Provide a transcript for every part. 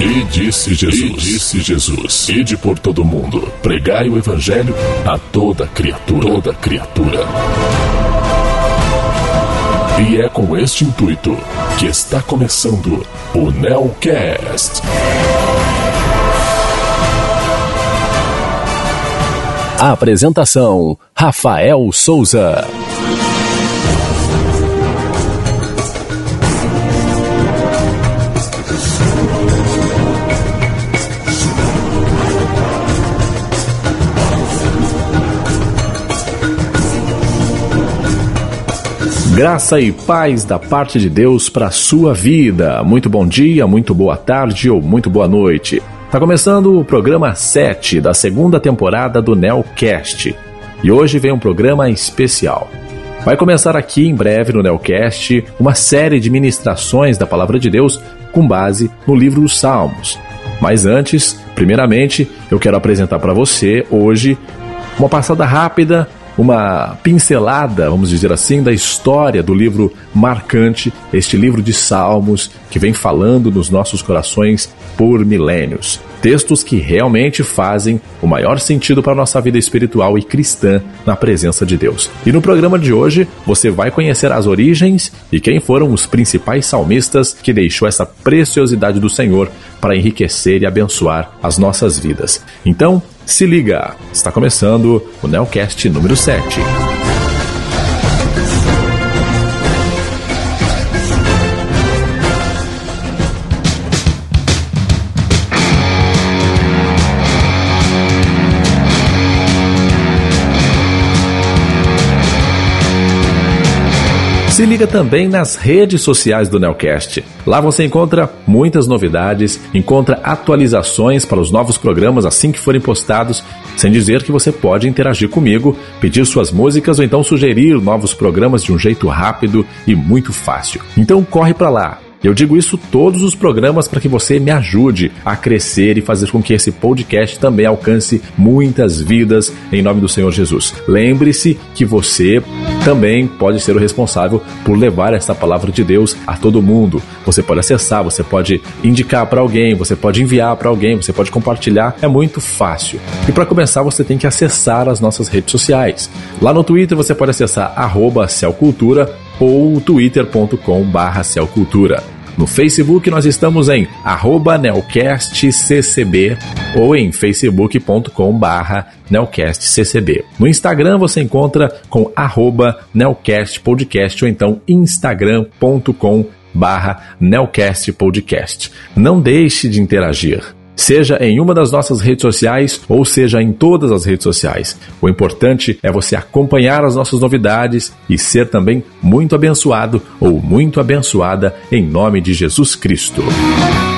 E disse Jesus, e disse Jesus, ide por todo mundo, pregai o evangelho a toda criatura, toda criatura. E é com este intuito que está começando o Nelcast. A apresentação: Rafael Souza. Graça e paz da parte de Deus para a sua vida. Muito bom dia, muito boa tarde ou muito boa noite. Está começando o programa 7 da segunda temporada do Nelcast. E hoje vem um programa especial. Vai começar aqui em breve no Nelcast uma série de ministrações da Palavra de Deus com base no livro dos Salmos. Mas antes, primeiramente, eu quero apresentar para você hoje uma passada rápida uma pincelada, vamos dizer assim, da história do livro marcante, este livro de Salmos que vem falando nos nossos corações por milênios. Textos que realmente fazem o maior sentido para a nossa vida espiritual e cristã na presença de Deus. E no programa de hoje você vai conhecer as origens e quem foram os principais salmistas que deixou essa preciosidade do Senhor para enriquecer e abençoar as nossas vidas. Então, se liga, está começando o Nelcast número 7. Se liga também nas redes sociais do Nelcast. Lá você encontra muitas novidades, encontra atualizações para os novos programas assim que forem postados, sem dizer que você pode interagir comigo, pedir suas músicas ou então sugerir novos programas de um jeito rápido e muito fácil. Então corre para lá eu digo isso todos os programas para que você me ajude a crescer e fazer com que esse podcast também alcance muitas vidas em nome do Senhor Jesus. Lembre-se que você também pode ser o responsável por levar essa palavra de Deus a todo mundo. Você pode acessar, você pode indicar para alguém, você pode enviar para alguém, você pode compartilhar. É muito fácil. E para começar, você tem que acessar as nossas redes sociais. Lá no Twitter você pode acessar Celcultura ou twitter.com/celcultura. No Facebook nós estamos em @nelcastccb ou em facebook.com/nelcastccb. No Instagram você encontra com @nelcastpodcast ou então instagram.com barra Nelcast Podcast. Não deixe de interagir seja em uma das nossas redes sociais ou seja em todas as redes sociais. O importante é você acompanhar as nossas novidades e ser também muito abençoado ou muito abençoada em nome de Jesus Cristo.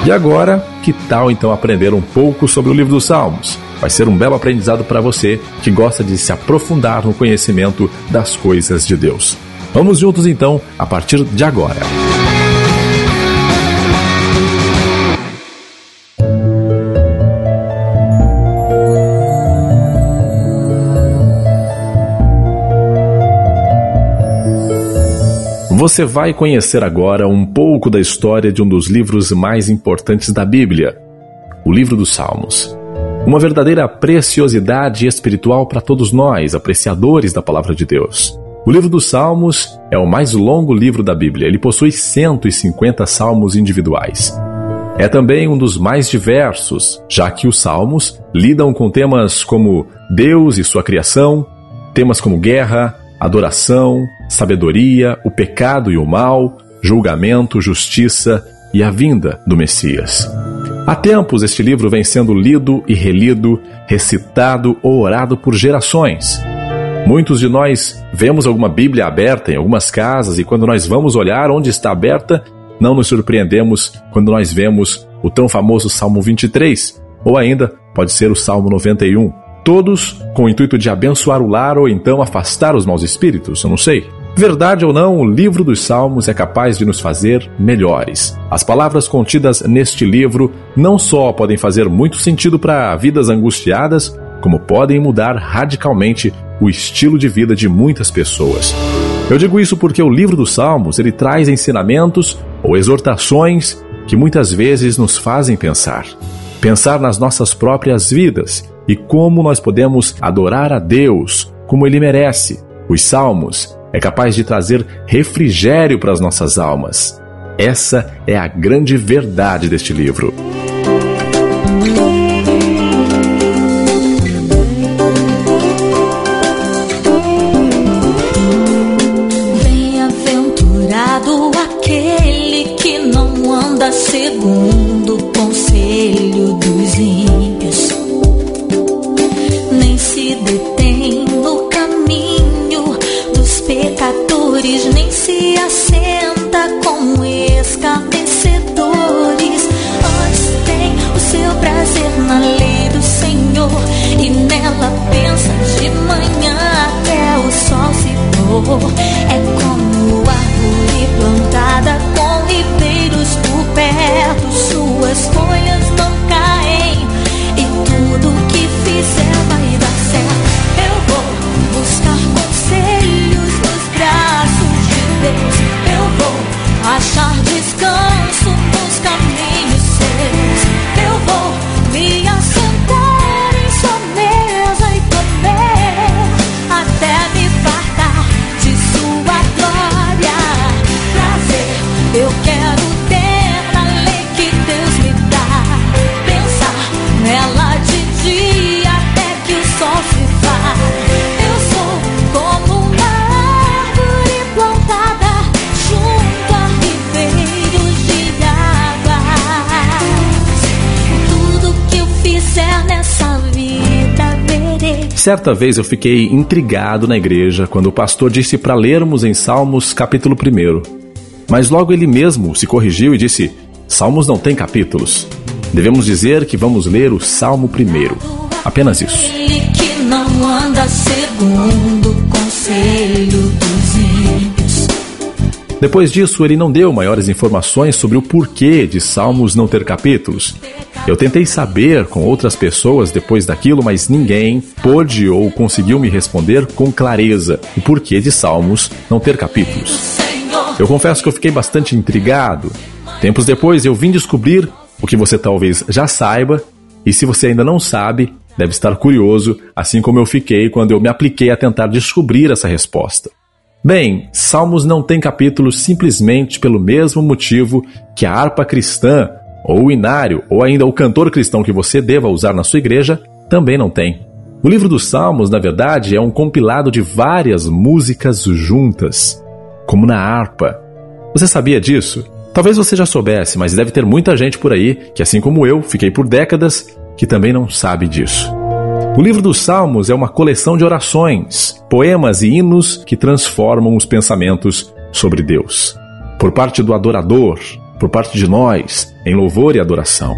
E agora, que tal então aprender um pouco sobre o livro dos Salmos? Vai ser um belo aprendizado para você que gosta de se aprofundar no conhecimento das coisas de Deus. Vamos juntos então a partir de agora. Você vai conhecer agora um pouco da história de um dos livros mais importantes da Bíblia, o livro dos Salmos. Uma verdadeira preciosidade espiritual para todos nós, apreciadores da palavra de Deus. O livro dos Salmos é o mais longo livro da Bíblia. Ele possui 150 salmos individuais. É também um dos mais diversos, já que os salmos lidam com temas como Deus e sua criação, temas como guerra, adoração, sabedoria, o pecado e o mal, julgamento, justiça e a vinda do Messias. Há tempos este livro vem sendo lido e relido, recitado ou orado por gerações. Muitos de nós vemos alguma Bíblia aberta em algumas casas e quando nós vamos olhar onde está aberta, não nos surpreendemos quando nós vemos o tão famoso Salmo 23, ou ainda pode ser o Salmo 91 todos com o intuito de abençoar o lar ou então afastar os maus espíritos, eu não sei. Verdade ou não, o livro dos Salmos é capaz de nos fazer melhores. As palavras contidas neste livro não só podem fazer muito sentido para vidas angustiadas, como podem mudar radicalmente o estilo de vida de muitas pessoas. Eu digo isso porque o livro dos Salmos ele traz ensinamentos ou exortações que muitas vezes nos fazem pensar. Pensar nas nossas próprias vidas e como nós podemos adorar a Deus como Ele merece. Os Salmos é capaz de trazer refrigério para as nossas almas. Essa é a grande verdade deste livro. É como árvore plantada com ribeiros por perto, suas folhas Certa vez eu fiquei intrigado na igreja quando o pastor disse para lermos em Salmos capítulo 1. Mas logo ele mesmo se corrigiu e disse: Salmos não tem capítulos. Devemos dizer que vamos ler o Salmo primeiro. Apenas isso. Ele que não anda segundo conselho. Depois disso, ele não deu maiores informações sobre o porquê de Salmos não ter capítulos. Eu tentei saber com outras pessoas depois daquilo, mas ninguém pôde ou conseguiu me responder com clareza o porquê de Salmos não ter capítulos. Eu confesso que eu fiquei bastante intrigado. Tempos depois eu vim descobrir o que você talvez já saiba, e se você ainda não sabe, deve estar curioso, assim como eu fiquei quando eu me apliquei a tentar descobrir essa resposta. Bem, Salmos não tem capítulos simplesmente pelo mesmo motivo que a harpa cristã, ou o inário, ou ainda o cantor cristão que você deva usar na sua igreja, também não tem. O livro dos Salmos, na verdade, é um compilado de várias músicas juntas, como na harpa. Você sabia disso? Talvez você já soubesse, mas deve ter muita gente por aí que, assim como eu, fiquei por décadas, que também não sabe disso. O livro dos Salmos é uma coleção de orações, poemas e hinos que transformam os pensamentos sobre Deus. Por parte do adorador, por parte de nós, em louvor e adoração.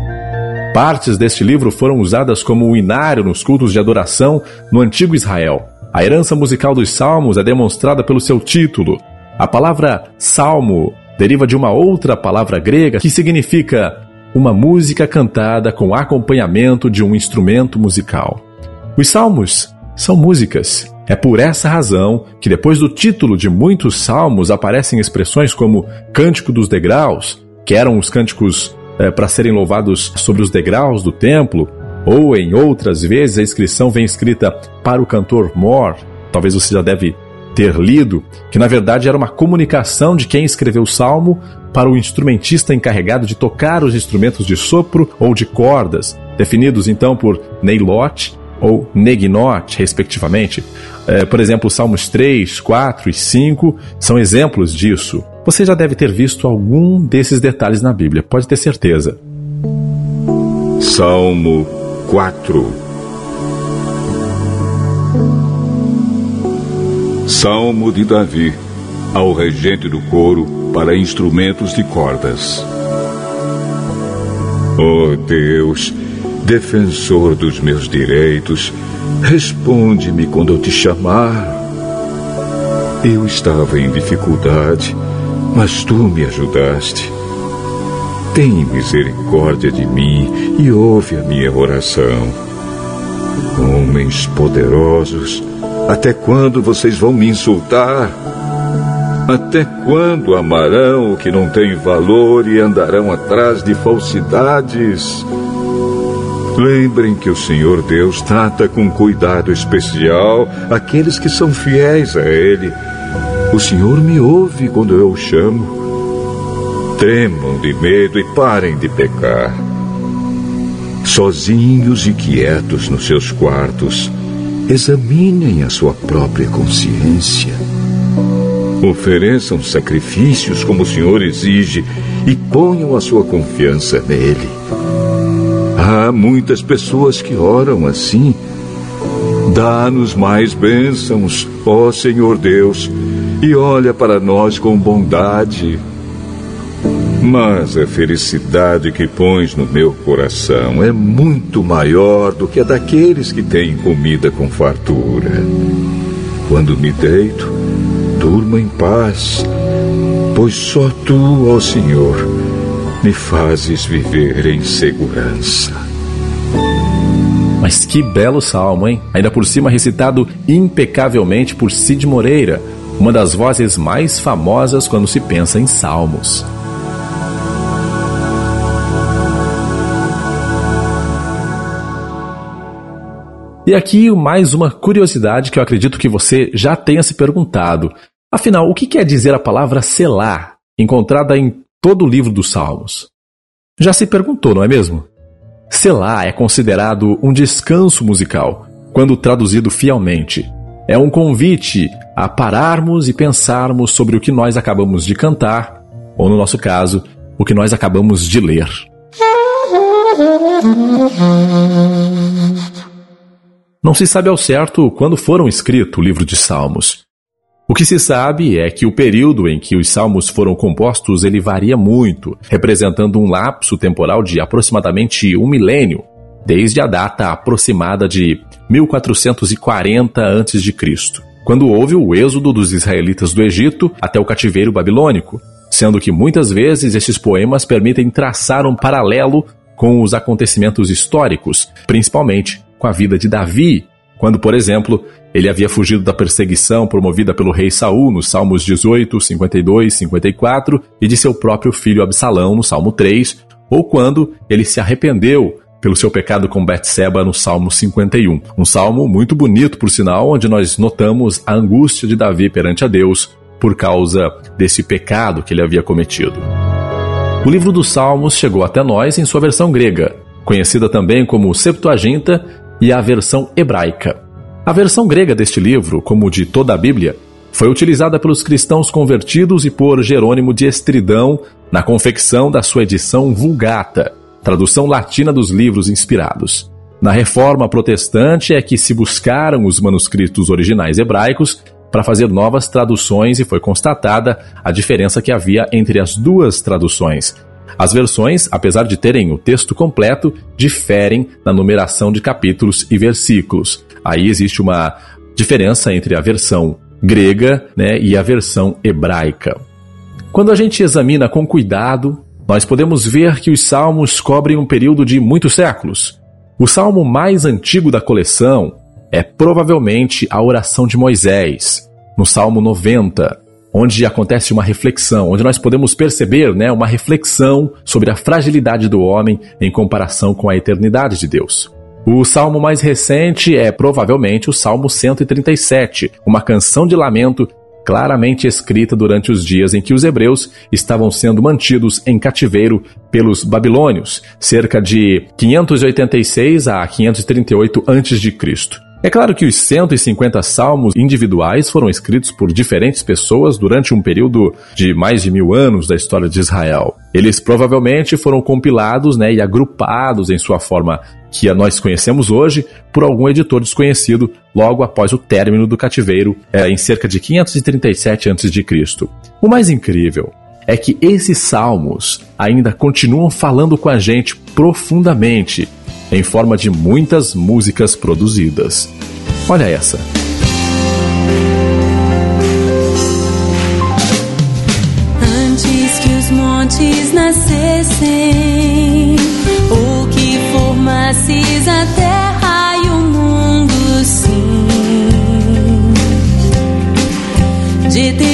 Partes deste livro foram usadas como o inário nos cultos de adoração no antigo Israel. A herança musical dos Salmos é demonstrada pelo seu título. A palavra salmo deriva de uma outra palavra grega que significa uma música cantada com acompanhamento de um instrumento musical. Os salmos são músicas. É por essa razão que, depois do título de muitos salmos, aparecem expressões como Cântico dos Degraus, que eram os cânticos eh, para serem louvados sobre os degraus do templo, ou em outras vezes a inscrição vem escrita para o cantor mor, talvez você já deve ter lido, que na verdade era uma comunicação de quem escreveu o salmo para o instrumentista encarregado de tocar os instrumentos de sopro ou de cordas, definidos então por Neilot ou Neginot, respectivamente. É, por exemplo, os Salmos 3, 4 e 5 são exemplos disso. Você já deve ter visto algum desses detalhes na Bíblia, pode ter certeza. Salmo 4 Salmo de Davi ao regente do coro para instrumentos de cordas. Oh Deus, defensor dos meus direitos, responde-me quando eu te chamar. Eu estava em dificuldade, mas tu me ajudaste. Tem misericórdia de mim e ouve a minha oração. Homens poderosos, até quando vocês vão me insultar? Até quando amarão o que não tem valor e andarão atrás de falsidades? Lembrem que o Senhor Deus trata com cuidado especial aqueles que são fiéis a Ele. O Senhor me ouve quando eu o chamo. Tremam de medo e parem de pecar. Sozinhos e quietos nos seus quartos, examinem a sua própria consciência. Ofereçam sacrifícios como o Senhor exige e ponham a sua confiança nele. Há muitas pessoas que oram assim. Dá-nos mais bênçãos, ó Senhor Deus, e olha para nós com bondade. Mas a felicidade que pões no meu coração é muito maior do que a daqueles que têm comida com fartura. Quando me deito, durma em paz, pois só tu, ó Senhor, me fazes viver em segurança. Mas que belo salmo, hein? Ainda por cima recitado impecavelmente por Cid Moreira, uma das vozes mais famosas quando se pensa em salmos. E aqui mais uma curiosidade que eu acredito que você já tenha se perguntado. Afinal, o que quer dizer a palavra selar, encontrada em todo o livro dos Salmos? Já se perguntou, não é mesmo? Selar é considerado um descanso musical, quando traduzido fielmente. É um convite a pararmos e pensarmos sobre o que nós acabamos de cantar, ou no nosso caso, o que nós acabamos de ler. Não se sabe ao certo quando foram escritos o livro de Salmos. O que se sabe é que o período em que os salmos foram compostos ele varia muito, representando um lapso temporal de aproximadamente um milênio, desde a data aproximada de 1440 a.C., quando houve o êxodo dos israelitas do Egito até o cativeiro babilônico, sendo que muitas vezes esses poemas permitem traçar um paralelo com os acontecimentos históricos, principalmente com a vida de Davi, quando, por exemplo, ele havia fugido da perseguição promovida pelo rei Saul nos Salmos 18, 52, 54 e de seu próprio filho Absalão no Salmo 3, ou quando ele se arrependeu pelo seu pecado com Betseba no Salmo 51. Um salmo muito bonito, por sinal, onde nós notamos a angústia de Davi perante a Deus por causa desse pecado que ele havia cometido. O livro dos Salmos chegou até nós em sua versão grega, conhecida também como Septuaginta e a versão hebraica. A versão grega deste livro, como de toda a Bíblia, foi utilizada pelos cristãos convertidos e por Jerônimo de Estridão na confecção da sua edição Vulgata, tradução latina dos livros inspirados. Na reforma protestante é que se buscaram os manuscritos originais hebraicos para fazer novas traduções e foi constatada a diferença que havia entre as duas traduções, as versões, apesar de terem o texto completo, diferem na numeração de capítulos e versículos. Aí existe uma diferença entre a versão grega né, e a versão hebraica. Quando a gente examina com cuidado, nós podemos ver que os salmos cobrem um período de muitos séculos. O salmo mais antigo da coleção é provavelmente a oração de Moisés, no Salmo 90, onde acontece uma reflexão, onde nós podemos perceber né, uma reflexão sobre a fragilidade do homem em comparação com a eternidade de Deus. O salmo mais recente é provavelmente o Salmo 137, uma canção de lamento claramente escrita durante os dias em que os hebreus estavam sendo mantidos em cativeiro pelos babilônios, cerca de 586 a 538 a.C. É claro que os 150 salmos individuais foram escritos por diferentes pessoas durante um período de mais de mil anos da história de Israel. Eles provavelmente foram compilados né, e agrupados em sua forma que nós conhecemos hoje por algum editor desconhecido logo após o término do cativeiro é, em cerca de 537 a.C. O mais incrível é que esses salmos ainda continuam falando com a gente profundamente em forma de muitas músicas produzidas. Olha essa. Antes que os montes nascessem, ou que formasses a terra e o mundo, sim, de eternidade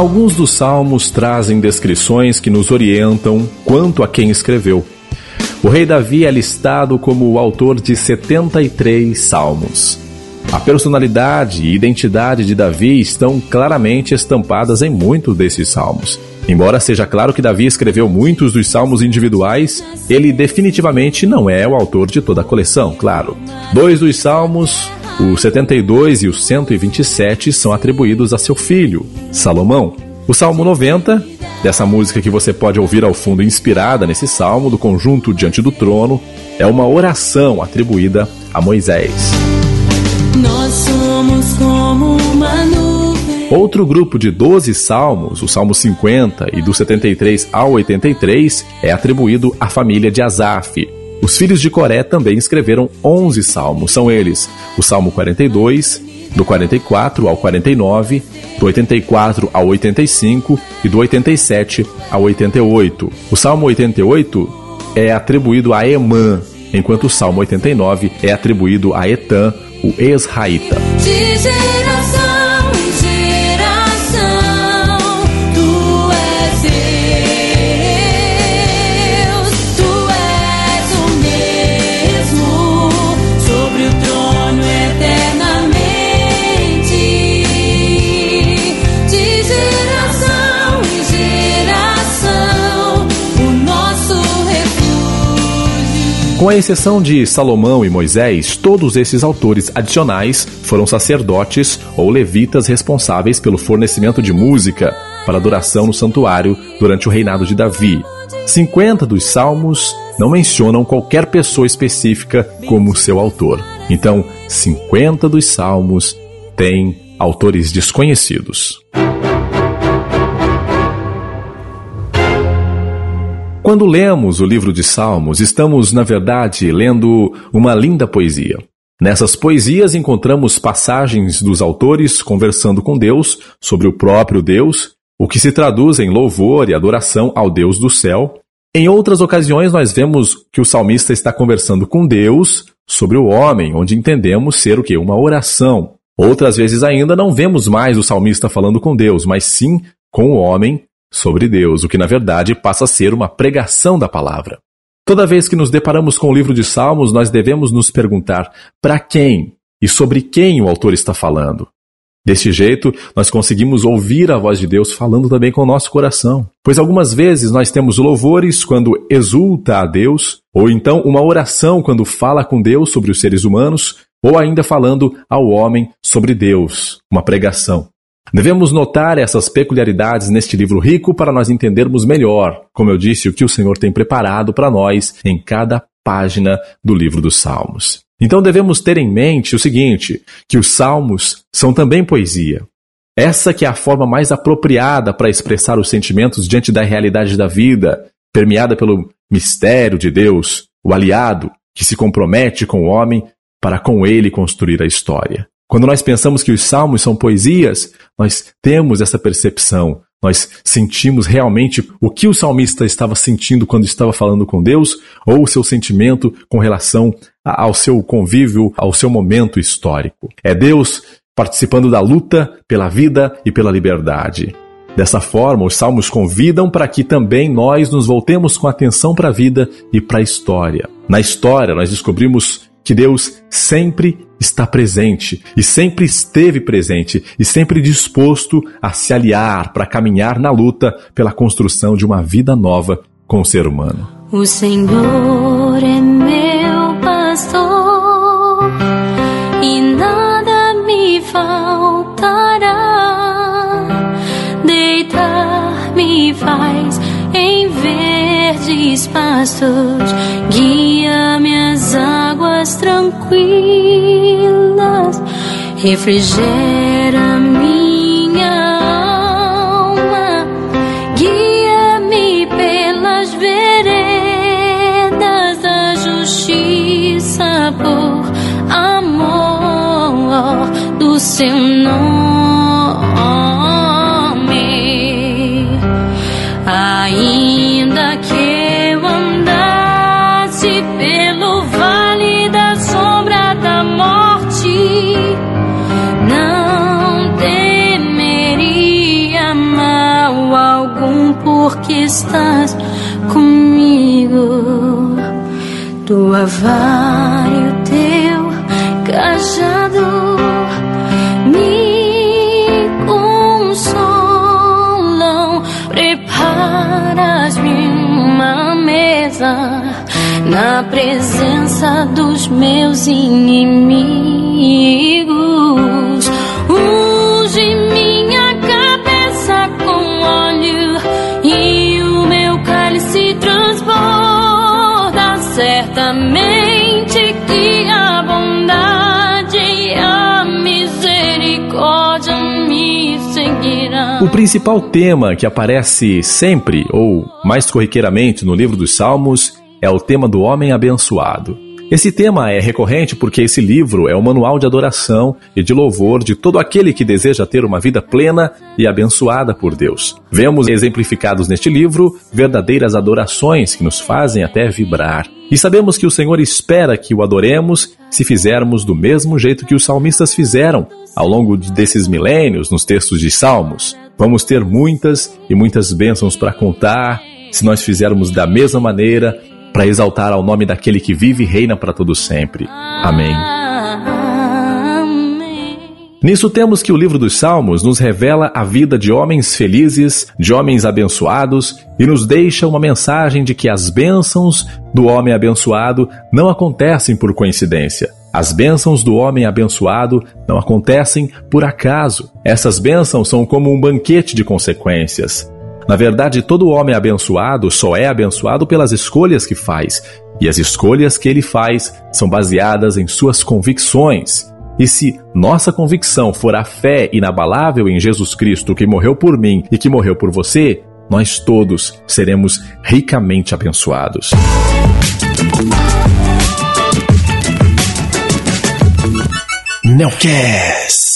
Alguns dos salmos trazem descrições que nos orientam quanto a quem escreveu. O rei Davi é listado como o autor de 73 salmos. A personalidade e identidade de Davi estão claramente estampadas em muitos desses salmos. Embora seja claro que Davi escreveu muitos dos salmos individuais, ele definitivamente não é o autor de toda a coleção, claro. Dois dos salmos, o 72 e o 127, são atribuídos a seu filho, Salomão. O Salmo 90, dessa música que você pode ouvir ao fundo inspirada nesse salmo do conjunto Diante do Trono, é uma oração atribuída a Moisés. Nós somos como uma nuvem. Outro grupo de 12 salmos, o Salmo 50 e do 73 ao 83, é atribuído à família de Asaf. Os filhos de Coré também escreveram 11 salmos, são eles o Salmo 42, do 44 ao 49, do 84 ao 85 e do 87 ao 88. O Salmo 88 é atribuído a Emã, enquanto o Salmo 89 é atribuído a Etan, o Esraíta. De geração Com a exceção de Salomão e Moisés, todos esses autores adicionais foram sacerdotes ou levitas responsáveis pelo fornecimento de música para adoração no santuário durante o reinado de Davi. 50 dos salmos não mencionam qualquer pessoa específica como seu autor. Então, 50 dos salmos têm autores desconhecidos. Quando lemos o livro de Salmos, estamos, na verdade, lendo uma linda poesia. Nessas poesias encontramos passagens dos autores conversando com Deus sobre o próprio Deus, o que se traduz em louvor e adoração ao Deus do céu. Em outras ocasiões, nós vemos que o salmista está conversando com Deus sobre o homem, onde entendemos ser o que? Uma oração. Outras vezes ainda não vemos mais o salmista falando com Deus, mas sim com o homem sobre Deus, o que na verdade passa a ser uma pregação da palavra. Toda vez que nos deparamos com o livro de Salmos, nós devemos nos perguntar para quem e sobre quem o autor está falando. Deste jeito, nós conseguimos ouvir a voz de Deus falando também com o nosso coração. Pois algumas vezes nós temos louvores quando exulta a Deus, ou então uma oração quando fala com Deus sobre os seres humanos, ou ainda falando ao homem sobre Deus, uma pregação. Devemos notar essas peculiaridades neste livro rico para nós entendermos melhor, como eu disse, o que o Senhor tem preparado para nós em cada página do livro dos Salmos. Então devemos ter em mente o seguinte, que os salmos são também poesia. Essa que é a forma mais apropriada para expressar os sentimentos diante da realidade da vida, permeada pelo mistério de Deus, o aliado que se compromete com o homem para com ele construir a história. Quando nós pensamos que os salmos são poesias, nós temos essa percepção. Nós sentimos realmente o que o salmista estava sentindo quando estava falando com Deus, ou o seu sentimento com relação ao seu convívio, ao seu momento histórico. É Deus participando da luta pela vida e pela liberdade. Dessa forma, os salmos convidam para que também nós nos voltemos com atenção para a vida e para a história. Na história, nós descobrimos que Deus sempre está presente e sempre esteve presente e sempre disposto a se aliar para caminhar na luta pela construção de uma vida nova com o ser humano. O Senhor é meu pastor e nada me faltará. Deitar-me faz em verdes pastos, refrigera minha alma. Guia-me pelas veredas da justiça por amor do seu nome. Estás comigo. Tua vara e o teu cajado me consolam. Preparas-me uma mesa na presença dos meus inimigos. O principal tema que aparece sempre, ou mais corriqueiramente, no livro dos Salmos é o tema do homem abençoado. Esse tema é recorrente porque esse livro é o manual de adoração e de louvor de todo aquele que deseja ter uma vida plena e abençoada por Deus. Vemos exemplificados neste livro verdadeiras adorações que nos fazem até vibrar. E sabemos que o Senhor espera que o adoremos se fizermos do mesmo jeito que os salmistas fizeram ao longo desses milênios nos textos de Salmos. Vamos ter muitas e muitas bênçãos para contar se nós fizermos da mesma maneira para exaltar ao nome daquele que vive e reina para todo sempre. Amém. Nisso temos que o livro dos Salmos nos revela a vida de homens felizes, de homens abençoados e nos deixa uma mensagem de que as bênçãos do homem abençoado não acontecem por coincidência. As bênçãos do homem abençoado não acontecem por acaso. Essas bênçãos são como um banquete de consequências. Na verdade, todo homem abençoado só é abençoado pelas escolhas que faz, e as escolhas que ele faz são baseadas em suas convicções. E se nossa convicção for a fé inabalável em Jesus Cristo que morreu por mim e que morreu por você, nós todos seremos ricamente abençoados. Nelcast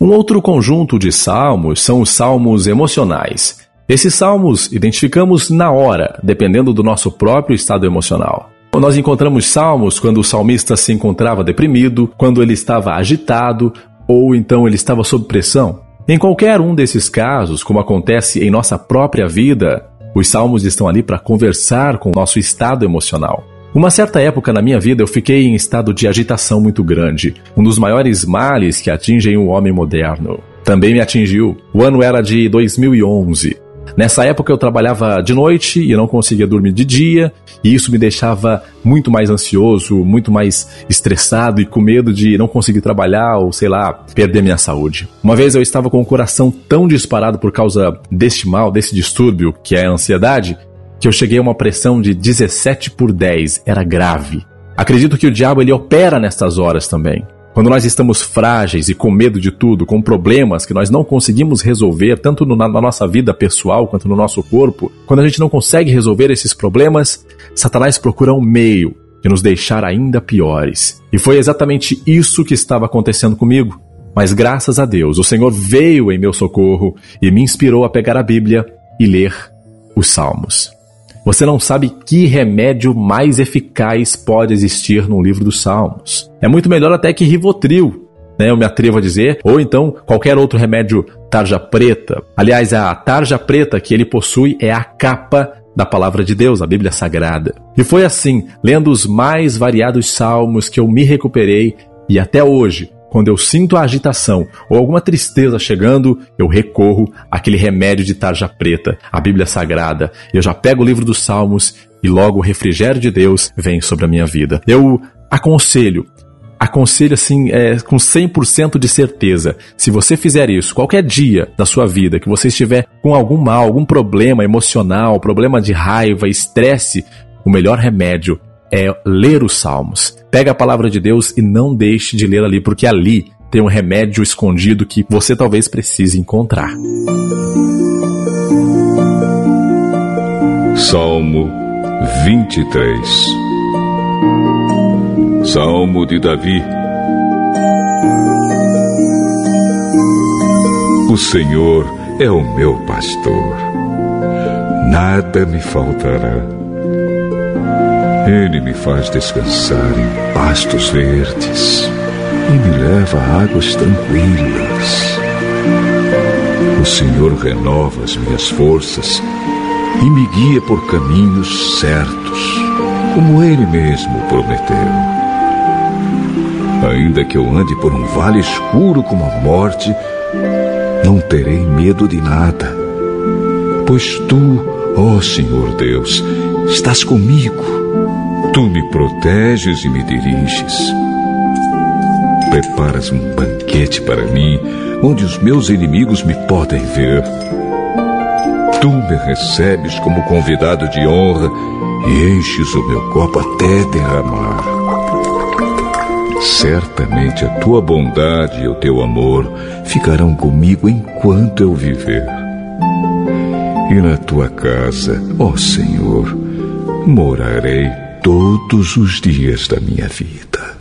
um outro conjunto de salmos são os salmos emocionais. Esses salmos identificamos na hora, dependendo do nosso próprio estado emocional. Nós encontramos salmos quando o salmista se encontrava deprimido, quando ele estava agitado ou então ele estava sob pressão. Em qualquer um desses casos, como acontece em nossa própria vida, os salmos estão ali para conversar com o nosso estado emocional. Uma certa época na minha vida eu fiquei em estado de agitação muito grande, um dos maiores males que atingem o homem moderno. Também me atingiu. O ano era de 2011. Nessa época eu trabalhava de noite e não conseguia dormir de dia, e isso me deixava muito mais ansioso, muito mais estressado e com medo de não conseguir trabalhar ou, sei lá, perder minha saúde. Uma vez eu estava com o coração tão disparado por causa deste mal, desse distúrbio, que é a ansiedade, que eu cheguei a uma pressão de 17 por 10, era grave. Acredito que o diabo ele opera nestas horas também. Quando nós estamos frágeis e com medo de tudo, com problemas que nós não conseguimos resolver, tanto na nossa vida pessoal quanto no nosso corpo, quando a gente não consegue resolver esses problemas, Satanás procura um meio de nos deixar ainda piores. E foi exatamente isso que estava acontecendo comigo. Mas graças a Deus, o Senhor veio em meu socorro e me inspirou a pegar a Bíblia e ler os Salmos. Você não sabe que remédio mais eficaz pode existir no livro dos Salmos. É muito melhor até que Rivotril, né, eu me atrevo a dizer, ou então qualquer outro remédio tarja preta. Aliás, a tarja preta que ele possui é a capa da palavra de Deus, a Bíblia Sagrada. E foi assim, lendo os mais variados salmos, que eu me recuperei e até hoje quando eu sinto a agitação ou alguma tristeza chegando, eu recorro àquele remédio de tarja preta, a Bíblia Sagrada. Eu já pego o livro dos Salmos e logo o refrigério de Deus vem sobre a minha vida. Eu aconselho, aconselho assim, é, com 100% de certeza. Se você fizer isso qualquer dia da sua vida, que você estiver com algum mal, algum problema emocional, problema de raiva, estresse, o melhor remédio é ler os salmos. Pega a palavra de Deus e não deixe de ler ali, porque ali tem um remédio escondido que você talvez precise encontrar. Salmo 23 Salmo de Davi O Senhor é o meu pastor, nada me faltará. Ele me faz descansar em pastos verdes e me leva a águas tranquilas. O Senhor renova as minhas forças e me guia por caminhos certos, como Ele mesmo prometeu. Ainda que eu ande por um vale escuro como a morte, não terei medo de nada, pois tu, ó Senhor Deus, estás comigo. Tu me proteges e me diriges. Preparas um banquete para mim, onde os meus inimigos me podem ver. Tu me recebes como convidado de honra e enches o meu copo até derramar. Certamente a tua bondade e o teu amor ficarão comigo enquanto eu viver. E na tua casa, ó Senhor, morarei todos os dias da minha vida.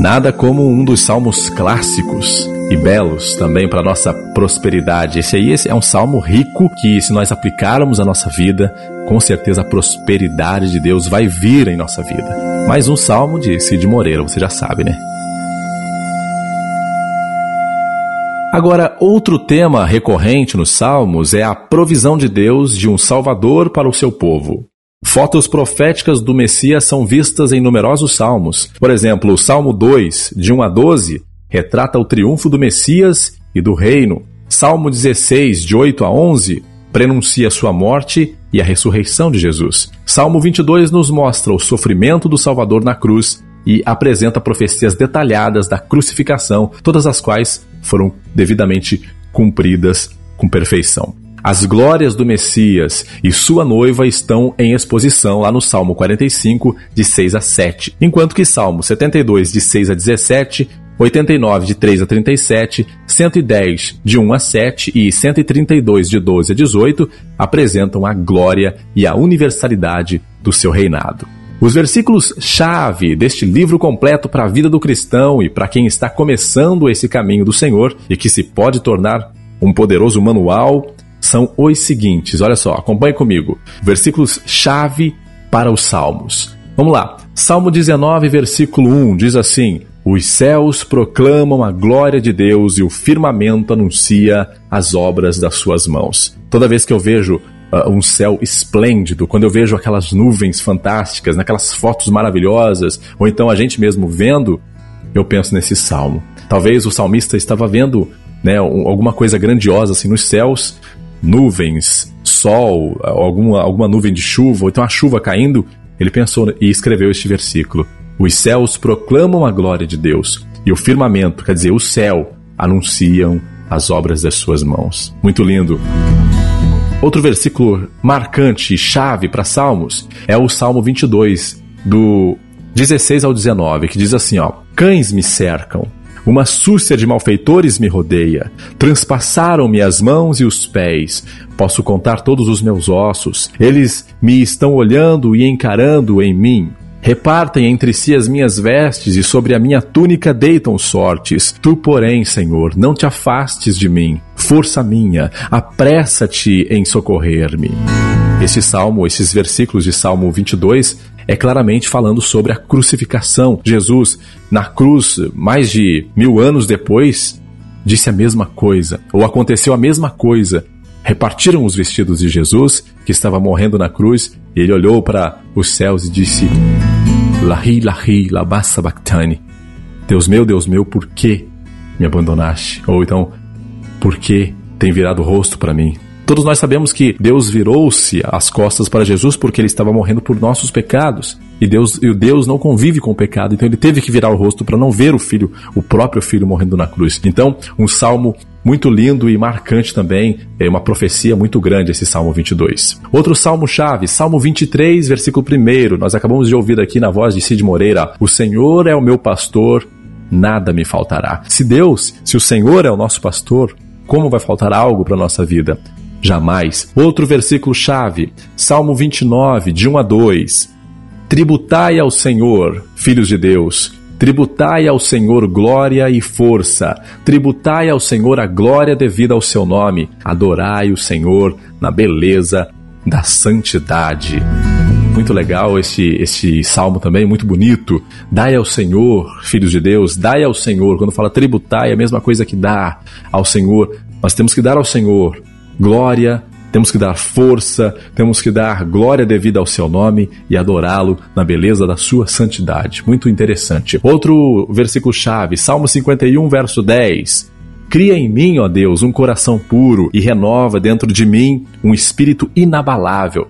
Nada como um dos salmos clássicos e belos também para nossa prosperidade. Esse aí esse é um salmo rico que, se nós aplicarmos a nossa vida, com certeza a prosperidade de Deus vai vir em nossa vida. Mais um salmo de Cid Moreira, você já sabe, né? Agora, outro tema recorrente nos Salmos é a provisão de Deus de um Salvador para o seu povo. Fotos proféticas do Messias são vistas em numerosos salmos. Por exemplo, o Salmo 2, de 1 a 12, retrata o triunfo do Messias e do reino. Salmo 16, de 8 a 11, prenuncia sua morte e a ressurreição de Jesus. Salmo 22 nos mostra o sofrimento do Salvador na cruz e apresenta profecias detalhadas da crucificação, todas as quais foram devidamente cumpridas com perfeição. As glórias do Messias e sua noiva estão em exposição lá no Salmo 45, de 6 a 7, enquanto que Salmo 72, de 6 a 17, 89 de 3 a 37, 110 de 1 a 7 e 132 de 12 a 18 apresentam a glória e a universalidade do seu reinado. Os versículos chave deste livro completo para a vida do cristão e para quem está começando esse caminho do Senhor e que se pode tornar um poderoso manual são os seguintes. Olha só, acompanhe comigo. Versículos chave para os Salmos. Vamos lá. Salmo 19, versículo 1 diz assim: Os céus proclamam a glória de Deus e o firmamento anuncia as obras das suas mãos. Toda vez que eu vejo uh, um céu esplêndido, quando eu vejo aquelas nuvens fantásticas, naquelas fotos maravilhosas, ou então a gente mesmo vendo, eu penso nesse salmo. Talvez o salmista estava vendo né, alguma coisa grandiosa assim nos céus, nuvens, sol, alguma, alguma nuvem de chuva, ou então a chuva caindo, ele pensou e escreveu este versículo: Os céus proclamam a glória de Deus, e o firmamento, quer dizer, o céu, anunciam as obras das suas mãos. Muito lindo. Outro versículo marcante e chave para Salmos é o Salmo 22, do 16 ao 19, que diz assim: ó, Cães me cercam, uma súcia de malfeitores me rodeia. Transpassaram-me as mãos e os pés. Posso contar todos os meus ossos. Eles me estão olhando e encarando em mim. Repartem entre si as minhas vestes e sobre a minha túnica deitam sortes. Tu, porém, Senhor, não te afastes de mim. Força minha, apressa-te em socorrer-me. Este salmo, esses versículos de Salmo 22, é claramente falando sobre a crucificação. Jesus, na cruz, mais de mil anos depois, disse a mesma coisa, ou aconteceu a mesma coisa. Repartiram os vestidos de Jesus, que estava morrendo na cruz, e ele olhou para os céus e disse: Lahi, Lahi, lama sabachthani. Deus meu, Deus meu, por que me abandonaste? Ou então, por que tem virado o rosto para mim? Todos nós sabemos que Deus virou-se as costas para Jesus porque ele estava morrendo por nossos pecados. E Deus, e Deus não convive com o pecado, então ele teve que virar o rosto para não ver o filho, o próprio filho morrendo na cruz. Então, um salmo muito lindo e marcante também, é uma profecia muito grande esse Salmo 22. Outro salmo chave, Salmo 23, versículo 1. Nós acabamos de ouvir aqui na voz de Cid Moreira: "O Senhor é o meu pastor, nada me faltará". Se Deus, se o Senhor é o nosso pastor, como vai faltar algo para nossa vida? Jamais. Outro versículo chave, Salmo 29, de 1 a 2. Tributai ao Senhor, filhos de Deus, tributai ao Senhor glória e força, tributai ao Senhor a glória devida ao seu nome, adorai o Senhor na beleza da santidade. Muito legal esse, esse salmo também, muito bonito. Dai ao Senhor, filhos de Deus, dai ao Senhor. Quando fala tributai, é a mesma coisa que dá ao Senhor Nós temos que dar ao Senhor glória, temos que dar força, temos que dar glória devida ao seu nome e adorá-lo na beleza da sua santidade. Muito interessante. Outro versículo chave, Salmo 51, verso 10. Cria em mim, ó Deus, um coração puro e renova dentro de mim um espírito inabalável.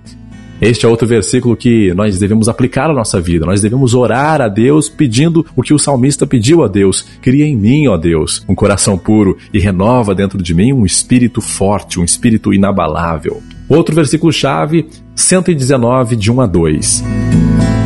Este é outro versículo que nós devemos aplicar à nossa vida. Nós devemos orar a Deus pedindo o que o salmista pediu a Deus: Cria em mim, ó Deus, um coração puro e renova dentro de mim um espírito forte, um espírito inabalável. Outro versículo-chave, 119, de 1 a 2.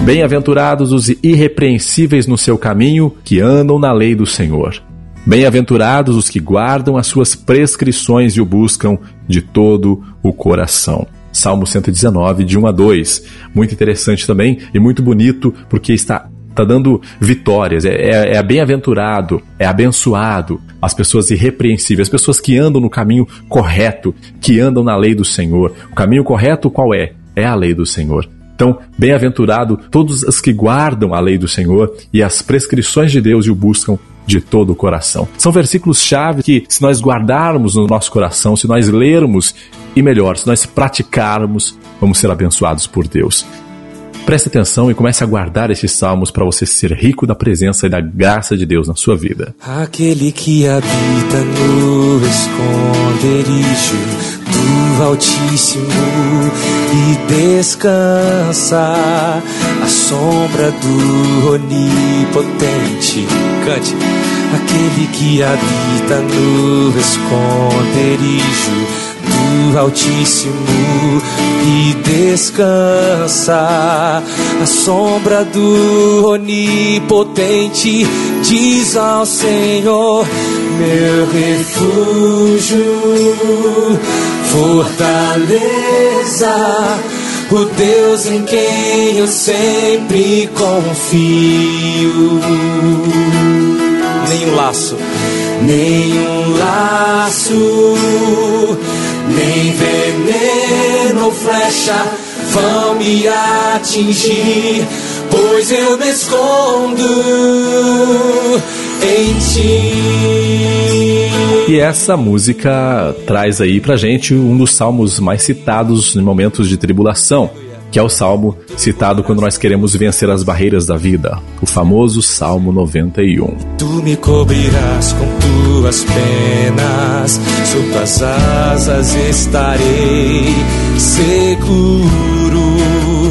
Bem-aventurados os irrepreensíveis no seu caminho, que andam na lei do Senhor. Bem-aventurados os que guardam as suas prescrições e o buscam de todo o coração. Salmo 119, de 1 a 2. Muito interessante também e muito bonito, porque está está dando vitórias, é, é, é bem-aventurado, é abençoado as pessoas irrepreensíveis, as pessoas que andam no caminho correto, que andam na lei do Senhor. O caminho correto qual é? É a lei do Senhor. Então, bem-aventurado todos os que guardam a lei do Senhor e as prescrições de Deus e o buscam de todo o coração. São versículos-chave que, se nós guardarmos no nosso coração, se nós lermos e melhor, se nós praticarmos, vamos ser abençoados por Deus. Preste atenção e comece a guardar esses salmos para você ser rico da presença e da graça de Deus na sua vida. Aquele que habita no esconderijo do Altíssimo e descansa à sombra do Onipotente. Cante. Aquele que habita no esconderijo Altíssimo e descansa à sombra do Onipotente. Diz ao Senhor, meu refúgio, fortaleza, o Deus em quem eu sempre confio. Nenhum laço, nenhum laço nem veneno, flecha vão me atingir, pois eu me escondo em ti. E essa música traz aí pra gente um dos salmos mais citados em momentos de tribulação que é o salmo citado quando nós queremos vencer as barreiras da vida, o famoso Salmo 91. Tu me cobrirás com tuas penas, sob tuas asas estarei seguro.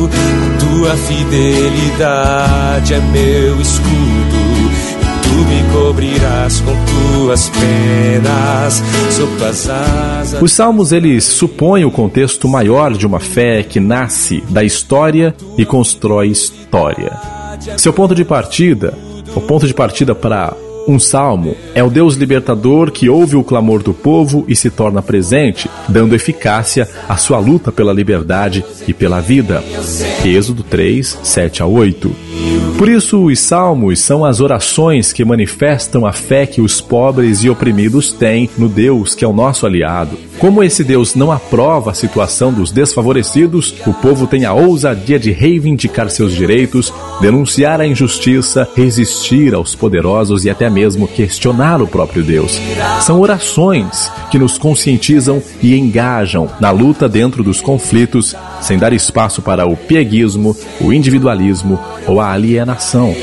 A tua fidelidade é meu escudo me cobrirás com tuas penas, asas. Os salmos eles supõem o contexto maior de uma fé que nasce da história e constrói história. Seu ponto de partida, o ponto de partida para um salmo é o Deus libertador que ouve o clamor do povo e se torna presente, dando eficácia à sua luta pela liberdade e pela vida. Êxodo 3, 7 a 8. Por isso, os salmos são as orações que manifestam a fé que os pobres e oprimidos têm no Deus que é o nosso aliado. Como esse Deus não aprova a situação dos desfavorecidos, o povo tem a ousadia de reivindicar seus direitos, denunciar a injustiça, resistir aos poderosos e até mesmo questionar o próprio Deus. São orações que nos conscientizam e engajam na luta dentro dos conflitos, sem dar espaço para o pieguismo, o individualismo ou a alienação.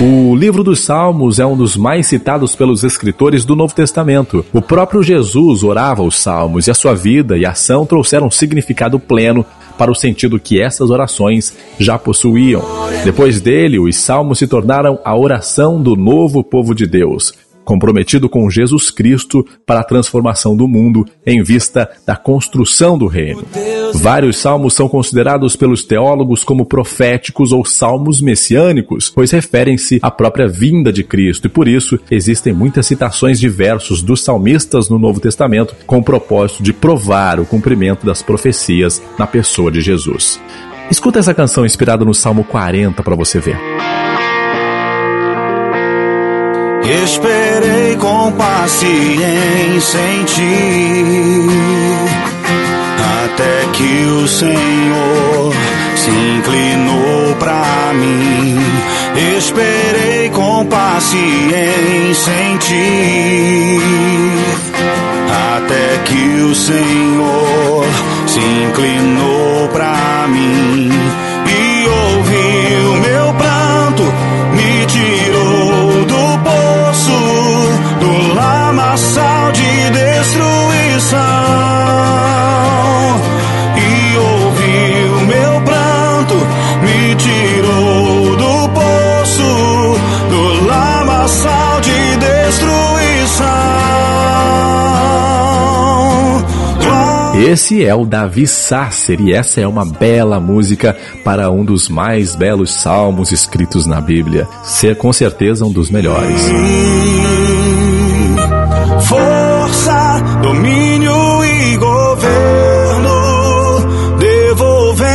O livro dos Salmos é um dos mais citados pelos escritores do Novo Testamento. O próprio Jesus orava os Salmos e a sua vida e ação trouxeram significado pleno para o sentido que essas orações já possuíam. Depois dele, os salmos se tornaram a oração do novo povo de Deus, comprometido com Jesus Cristo para a transformação do mundo em vista da construção do reino. Vários salmos são considerados pelos teólogos como proféticos ou salmos messiânicos, pois referem-se à própria vinda de Cristo e por isso existem muitas citações de versos dos salmistas no Novo Testamento com o propósito de provar o cumprimento das profecias na pessoa de Jesus. Escuta essa canção inspirada no Salmo 40 para você ver. Esperei com paciência em ti, até que o Senhor se inclinou para mim. Esperei com paciência em ti, até que o Senhor se inclinou para mim Esse é o Davi Sasser e essa é uma bela música para um dos mais belos salmos escritos na Bíblia. Ser com certeza um dos melhores. Força, domínio e governo devolvemos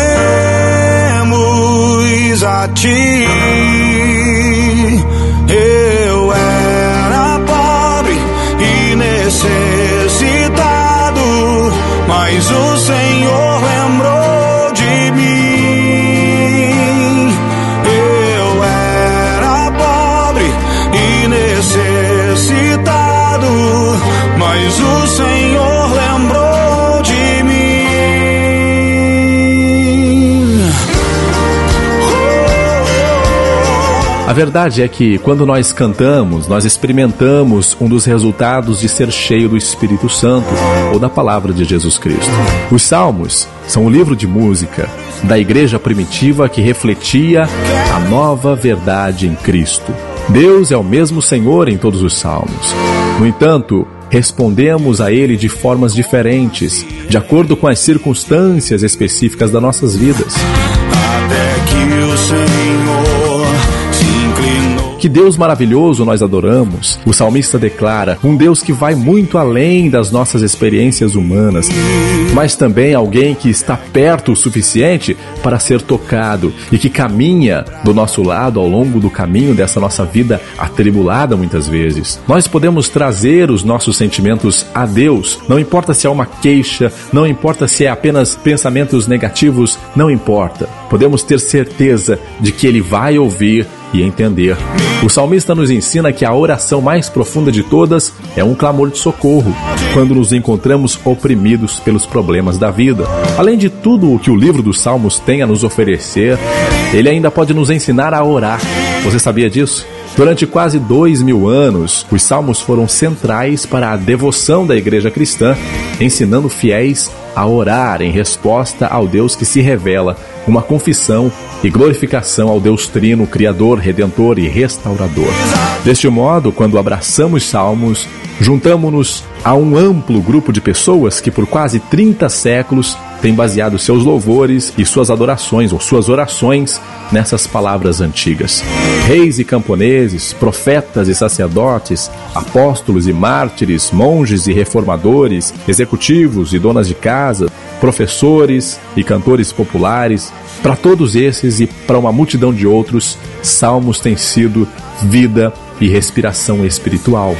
a ti. A verdade é que quando nós cantamos, nós experimentamos um dos resultados de ser cheio do Espírito Santo ou da palavra de Jesus Cristo. Os Salmos são um livro de música da igreja primitiva que refletia a nova verdade em Cristo. Deus é o mesmo Senhor em todos os salmos. No entanto, respondemos a Ele de formas diferentes, de acordo com as circunstâncias específicas das nossas vidas. Que Deus maravilhoso nós adoramos. O salmista declara: um Deus que vai muito além das nossas experiências humanas, mas também alguém que está perto o suficiente para ser tocado e que caminha do nosso lado ao longo do caminho dessa nossa vida atribulada muitas vezes. Nós podemos trazer os nossos sentimentos a Deus, não importa se é uma queixa, não importa se é apenas pensamentos negativos, não importa. Podemos ter certeza de que Ele vai ouvir e entender. O salmista nos ensina que a oração mais profunda de todas é um clamor de socorro, quando nos encontramos oprimidos pelos problemas da vida. Além de tudo o que o livro dos Salmos tem a nos oferecer, ele ainda pode nos ensinar a orar. Você sabia disso? Durante quase dois mil anos, os salmos foram centrais para a devoção da igreja cristã, ensinando fiéis a orar em resposta ao Deus que se revela, uma confissão e glorificação ao Deus Trino, Criador, Redentor e Restaurador. Deste modo, quando abraçamos salmos, juntamos-nos a um amplo grupo de pessoas que por quase 30 séculos têm baseado seus louvores e suas adorações ou suas orações nessas palavras antigas. Reis e camponeses, profetas e sacerdotes, apóstolos e mártires, monges e reformadores, executivos e donas de casa, professores e cantores populares, para todos esses e para uma multidão de outros, salmos têm sido vida e respiração espiritual.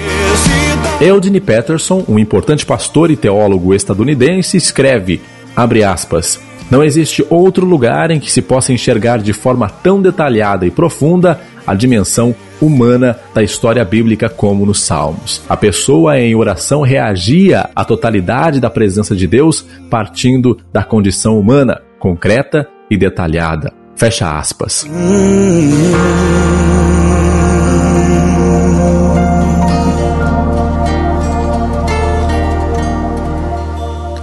Eldine Peterson, um importante pastor e teólogo estadunidense, escreve, abre aspas, não existe outro lugar em que se possa enxergar de forma tão detalhada e profunda a dimensão humana da história bíblica como nos Salmos. A pessoa em oração reagia à totalidade da presença de Deus partindo da condição humana, concreta e detalhada. Fecha aspas.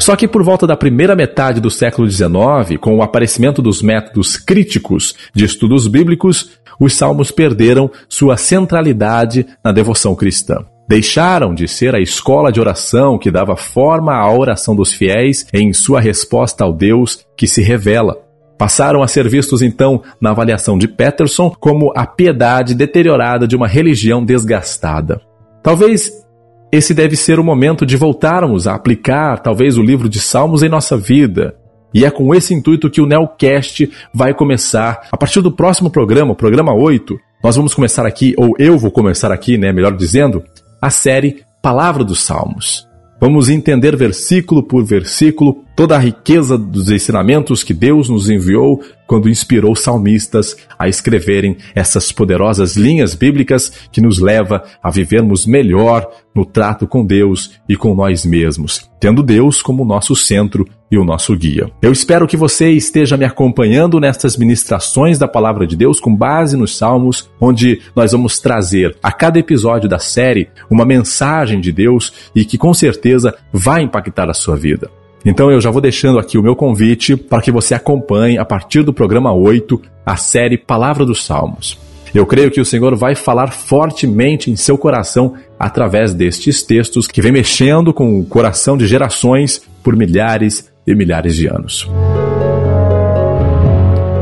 Só que por volta da primeira metade do século XIX, com o aparecimento dos métodos críticos de estudos bíblicos, os salmos perderam sua centralidade na devoção cristã. Deixaram de ser a escola de oração que dava forma à oração dos fiéis em sua resposta ao Deus que se revela. Passaram a ser vistos então, na avaliação de Peterson, como a piedade deteriorada de uma religião desgastada. Talvez esse deve ser o momento de voltarmos a aplicar talvez o livro de Salmos em nossa vida. E é com esse intuito que o Nelcast vai começar. A partir do próximo programa, o programa 8, nós vamos começar aqui, ou eu vou começar aqui, né, melhor dizendo, a série Palavra dos Salmos. Vamos entender versículo por versículo, toda a riqueza dos ensinamentos que Deus nos enviou quando inspirou salmistas a escreverem essas poderosas linhas bíblicas que nos leva a vivermos melhor no trato com Deus e com nós mesmos, tendo Deus como nosso centro e o nosso guia. Eu espero que você esteja me acompanhando nestas ministrações da palavra de Deus com base nos Salmos, onde nós vamos trazer a cada episódio da série uma mensagem de Deus e que com certeza vai impactar a sua vida. Então eu já vou deixando aqui o meu convite para que você acompanhe a partir do programa 8 a série Palavra dos Salmos. Eu creio que o Senhor vai falar fortemente em seu coração através destes textos que vem mexendo com o coração de gerações por milhares e milhares de anos.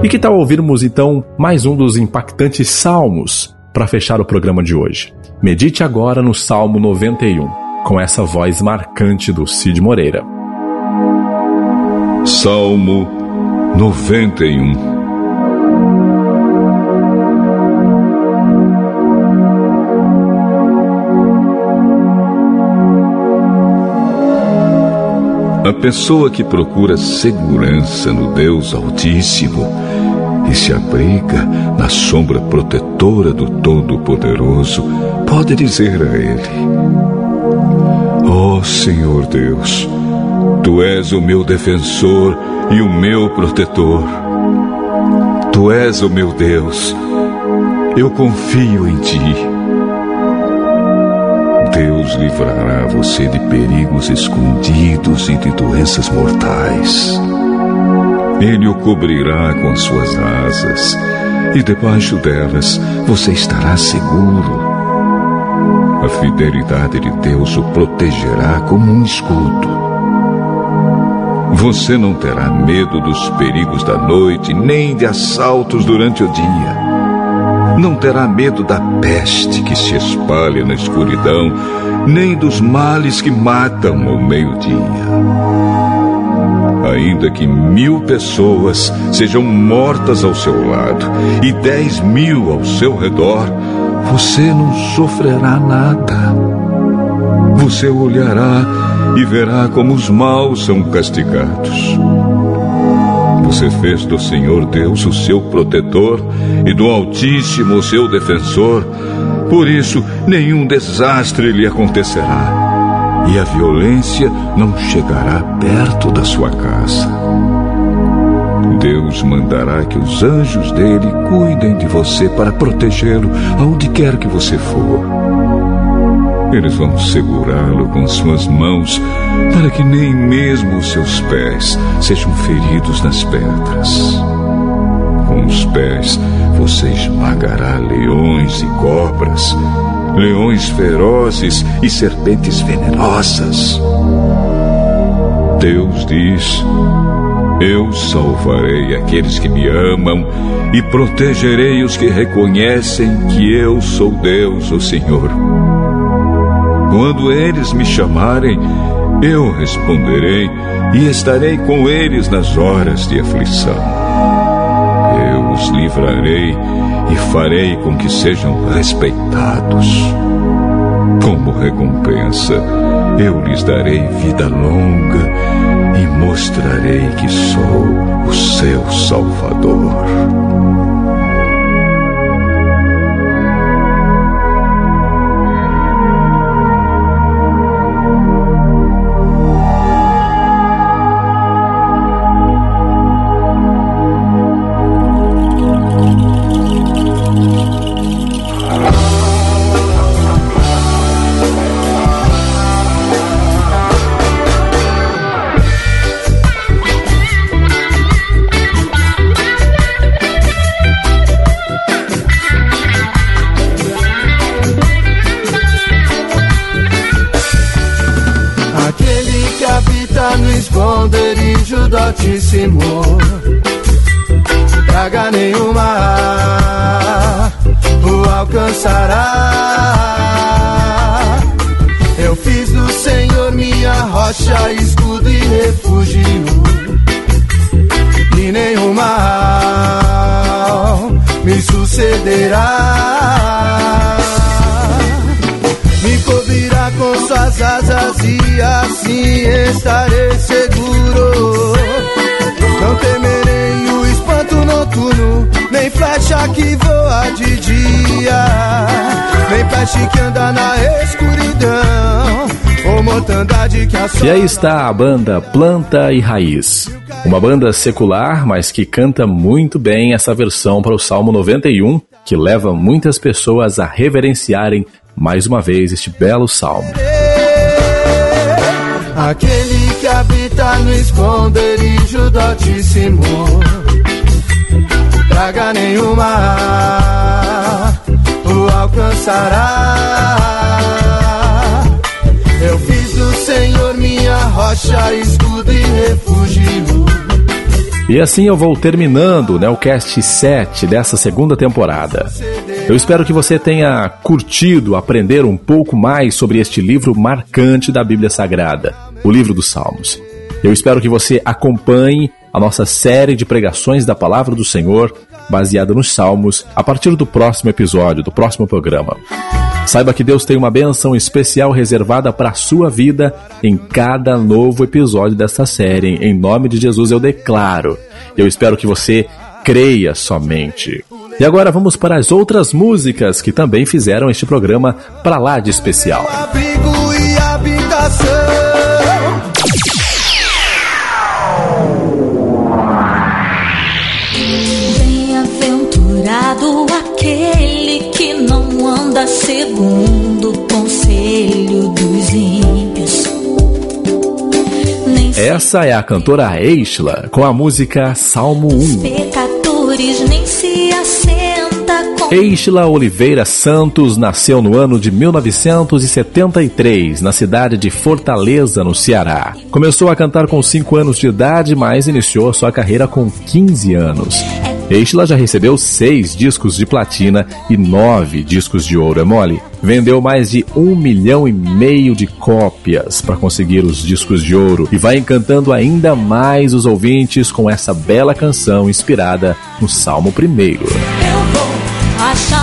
E que tal ouvirmos então mais um dos impactantes salmos para fechar o programa de hoje? Medite agora no Salmo 91, com essa voz marcante do Cid Moreira. Salmo 91 A pessoa que procura segurança no Deus Altíssimo e se abriga na sombra protetora do Todo-Poderoso pode dizer a Ele: Ó oh, Senhor Deus, Tu és o meu defensor e o meu protetor. Tu és o meu Deus. Eu confio em Ti. Deus livrará você de perigos escondidos e de doenças mortais. Ele o cobrirá com as suas asas, e debaixo delas você estará seguro. A fidelidade de Deus o protegerá como um escudo. Você não terá medo dos perigos da noite, nem de assaltos durante o dia. Não terá medo da peste que se espalha na escuridão, nem dos males que matam ao meio-dia. Ainda que mil pessoas sejam mortas ao seu lado e dez mil ao seu redor, você não sofrerá nada. Você olhará e verá como os maus são castigados. Você fez do Senhor Deus o seu protetor e do Altíssimo o seu defensor, por isso nenhum desastre lhe acontecerá e a violência não chegará perto da sua casa. Deus mandará que os anjos dele cuidem de você para protegê-lo aonde quer que você for. Eles vão segurá-lo com suas mãos, para que nem mesmo os seus pés sejam feridos nas pedras. Com os pés você esmagará leões e cobras, leões ferozes e serpentes venenosas. Deus diz: Eu salvarei aqueles que me amam e protegerei os que reconhecem que eu sou Deus, o Senhor. Quando eles me chamarem, eu responderei e estarei com eles nas horas de aflição. Eu os livrarei e farei com que sejam respeitados. Como recompensa, eu lhes darei vida longa e mostrarei que sou o seu Salvador. Peste que anda na escuridão. E aí está a banda Planta e Raiz. Uma banda secular, mas que canta muito bem essa versão para o Salmo 91, que leva muitas pessoas a reverenciarem mais uma vez este belo salmo. Aquele que habita no esconderijo do Altíssimo, praga nenhuma alcançará. Eu fiz do Senhor minha rocha, escudo e refúgio. E assim eu vou terminando o Nelcast 7 dessa segunda temporada. Eu espero que você tenha curtido aprender um pouco mais sobre este livro marcante da Bíblia Sagrada, o livro dos Salmos. Eu espero que você acompanhe a nossa série de pregações da Palavra do Senhor, baseada nos Salmos, a partir do próximo episódio, do próximo programa. Saiba que Deus tem uma bênção especial reservada para a sua vida em cada novo episódio desta série. Em nome de Jesus eu declaro. Eu espero que você creia somente. E agora vamos para as outras músicas que também fizeram este programa para lá de especial. Abrigo e habitação. Segundo o conselho dos ímpios. Nem Essa é a cantora Eishla com a música Salmo 1. pecadores nem se assenta com Oliveira Santos nasceu no ano de 1973, na cidade de Fortaleza, no Ceará. Começou a cantar com 5 anos de idade, mas iniciou sua carreira com 15 anos. Eishla já recebeu 6 discos de platina e 9 discos de ouro, é mole? Vendeu mais de um milhão e meio de cópias para conseguir os discos de ouro e vai encantando ainda mais os ouvintes com essa bela canção inspirada no Salmo 1. Eu vou achar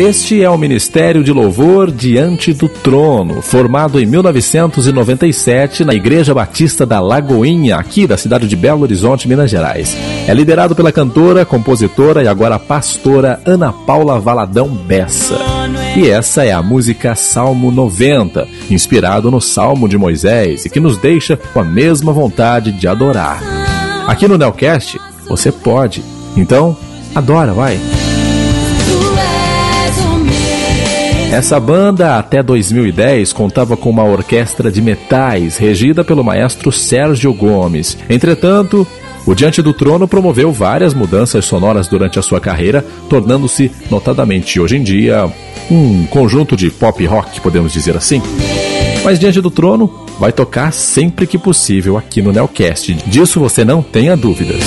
Este é o Ministério de Louvor Diante do Trono, formado em 1997 na Igreja Batista da Lagoinha, aqui da cidade de Belo Horizonte, Minas Gerais. É liderado pela cantora, compositora e agora pastora Ana Paula Valadão Bessa. E essa é a música Salmo 90, inspirado no Salmo de Moisés e que nos deixa com a mesma vontade de adorar. Aqui no Nelcast, você pode. Então, adora, vai! Essa banda, até 2010, contava com uma orquestra de metais regida pelo maestro Sérgio Gomes. Entretanto, o Diante do Trono promoveu várias mudanças sonoras durante a sua carreira, tornando-se, notadamente hoje em dia, um conjunto de pop rock, podemos dizer assim. Mas Diante do Trono vai tocar sempre que possível aqui no Nelcast. Disso você não tenha dúvidas.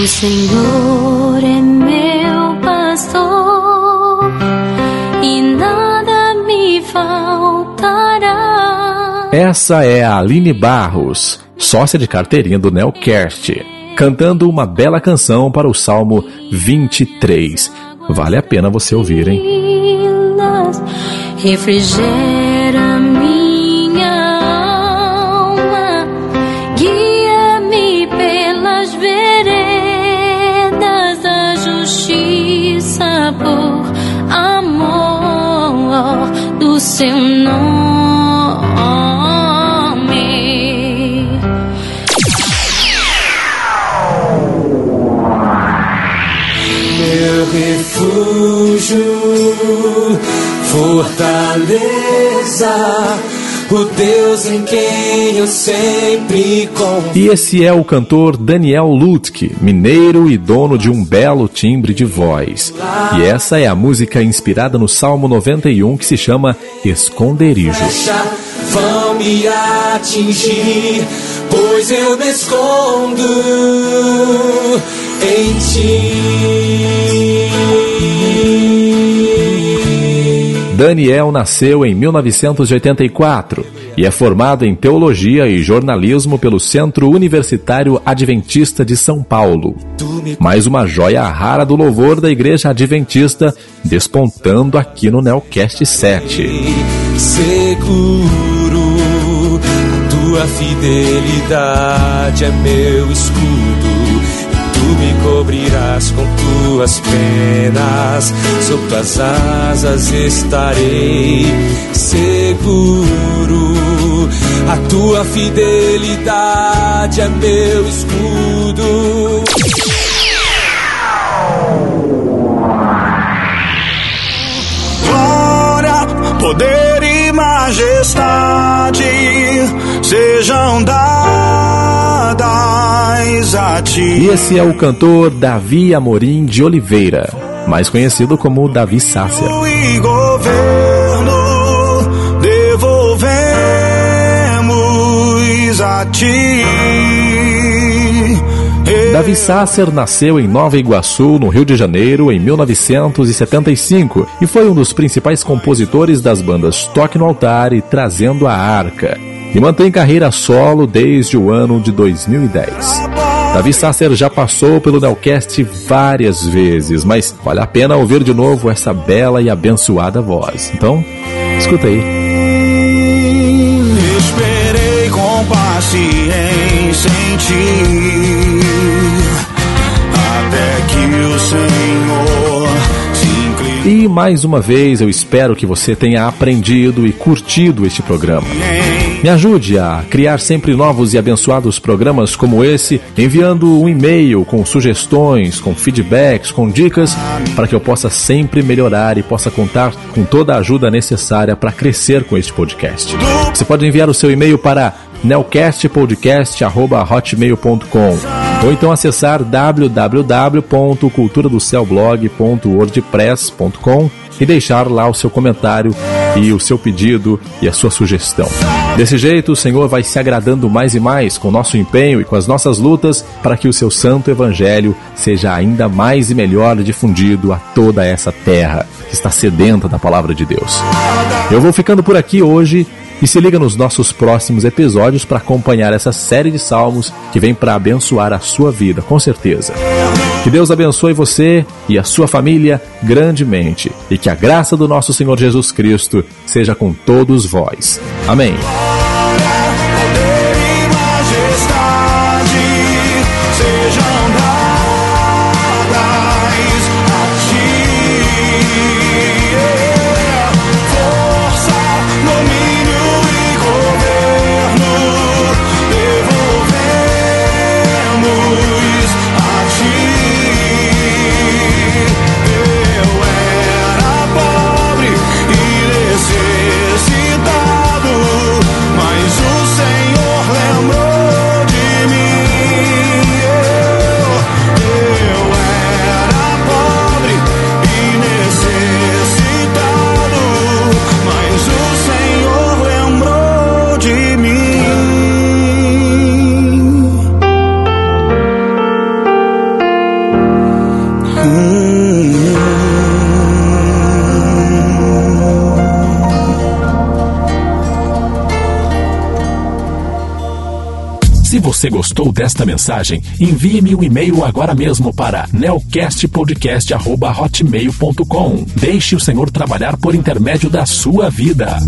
O Senhor é meu pastor e nada me faltará. Essa é a Aline Barros, sócia de carteirinha do Nelcast, cantando uma bela canção para o Salmo 23. Vale a pena você ouvir, hein? Minas, seu nome. meu refúgio, fortaleza, o Deus em quem eu sempre confio. E esse é o cantor Daniel Lutke, mineiro e dono de um belo timbre de voz. E essa é a música inspirada no Salmo 91 que se chama Esconderijo. Vão me atingir, pois eu me escondo em ti. Daniel nasceu em 1984 e é formado em Teologia e Jornalismo pelo Centro Universitário Adventista de São Paulo. Mais uma joia rara do louvor da Igreja Adventista despontando aqui no Neocast 7. Seguro, tua fidelidade é meu escudo me cobrirás com tuas penas, sob tuas asas estarei seguro. A tua fidelidade é meu escudo. Glória, poder e majestade sejam dadas E esse é o cantor Davi Amorim de Oliveira, mais conhecido como Davi Sácia. E governo devolvemos a ti. Davi Sasser nasceu em Nova Iguaçu, no Rio de Janeiro, em 1975 e foi um dos principais compositores das bandas Toque no Altar e Trazendo a Arca. E mantém carreira solo desde o ano de 2010. Davi Sasser já passou pelo Nelcast várias vezes, mas vale a pena ouvir de novo essa bela e abençoada voz. Então, escuta aí. Esperei com paciência em ti. Até que o Senhor se incline. E mais uma vez eu espero que você tenha aprendido e curtido este programa. Me ajude a criar sempre novos e abençoados programas como esse, enviando um e-mail com sugestões, com feedbacks, com dicas, para que eu possa sempre melhorar e possa contar com toda a ajuda necessária para crescer com este podcast. Você pode enviar o seu e-mail para nelcastpodcast.hotmail.com ou então acessar www.culturadocelblog.wordpress.com e deixar lá o seu comentário o seu pedido e a sua sugestão. Desse jeito, o Senhor vai se agradando mais e mais com o nosso empenho e com as nossas lutas para que o seu santo evangelho seja ainda mais e melhor difundido a toda essa terra que está sedenta da palavra de Deus. Eu vou ficando por aqui hoje e se liga nos nossos próximos episódios para acompanhar essa série de salmos que vem para abençoar a sua vida, com certeza. Que Deus abençoe você e a sua família grandemente e que a graça do nosso Senhor Jesus Cristo seja com todos vós. Amém. Você gostou desta mensagem, envie-me um e-mail agora mesmo para nelcastpodcast.hotmail.com. Deixe o Senhor trabalhar por intermédio da sua vida.